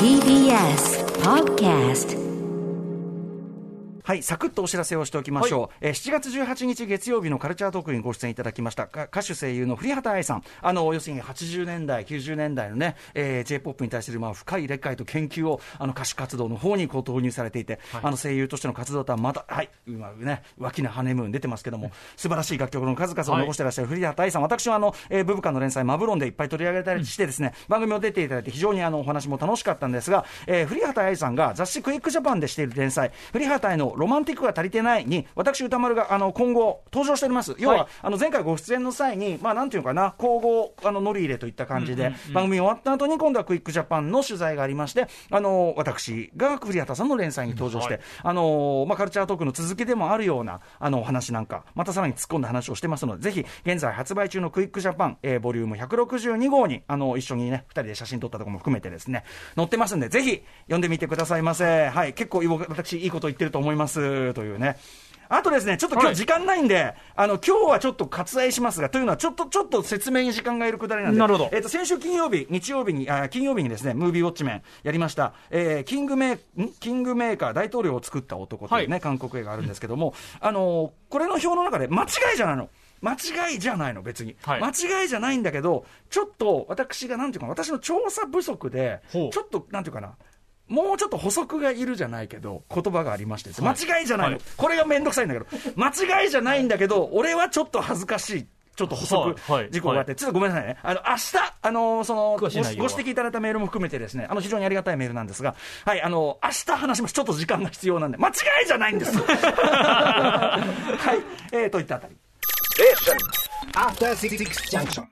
TBS Podcast はい、サクッとお知らせをしておきましょう、えー7月18日月曜日のカルチャートークにご出演いただきました。か歌手声優の栗畑愛さん。あの要するに80年代90年代のね、えー、j p o p に対するまあ深い理解と研究をあの歌手活動の方にこう投入されていて、あの声優としての活動とはまたはい今ね脇なハネムーン出てますけども、素晴らしい楽曲の数々を残していらっしゃる栗畑愛さん、私はあの、えー、ブブカの連載マブロンでいっぱい取り上げたりしてですね、番組を出ていただいて非常にあのお話も楽しかったんですが、えー、栗畑愛さんが雑誌クイックジャパンでしている連載栗畑愛のロマンティックが足りてないに私歌丸があの今後登場しております。要は、はいあの前回ご出演の際にまあなんていうのかな交互あの乗り入れといった感じで、番組終わった後に今度はクイックジャパンの取材がありましてあの私が栗畑さんの連載に登場して、はい。あのまあカルチャートークの続きでもあるようなあのお話なんかまたさらに突っ込んだ話をしてますのでぜひ現在発売中のクイックジャパン、えーボリューム162号にあの一緒にね2人で写真撮ったところも含めてですね載ってますんでぜひ読んでみてくださいませ。はい。結構私いいこと言ってると思いますというね。あとですね、ちょっと今はい。日時間ないんで、あの、今日はちょっと割愛しますが、というのは、ちょっと、ちょっと説明に時間がいるくだりなんで、なるほど。えっ、と、先週金曜日、日曜日に、あ金曜日にですね、ムービーウォッチメンやりました、えーキングメー、ん？キングメーカー大統領を作った男というね、はい。韓国映画あるんですけども、あのーこれの表の中で間違いじゃないの。間違いじゃないの、別に。はい。間違いじゃないんだけど、ちょっと私が、なんていうかな、私の調査不足で、ちょっと、なんていうかな、もうちょっと補足がいるじゃないけど、言葉がありまして、間違いじゃないの、はいこれがめんどくさいんだけど、間違いじゃないんだけど、俺はちょっと恥ずかしい。ちょっと補足事項があって、ちょっとごめんなさいね。あの、明日、あの、その、ご指摘いただいたメールも含めてですね、あの、非常にありがたいメールなんですが、はい、あの、明日話します。ちょっと時間が必要なんで、間違いじゃないんです。はい、えー、といったあたり。Junction.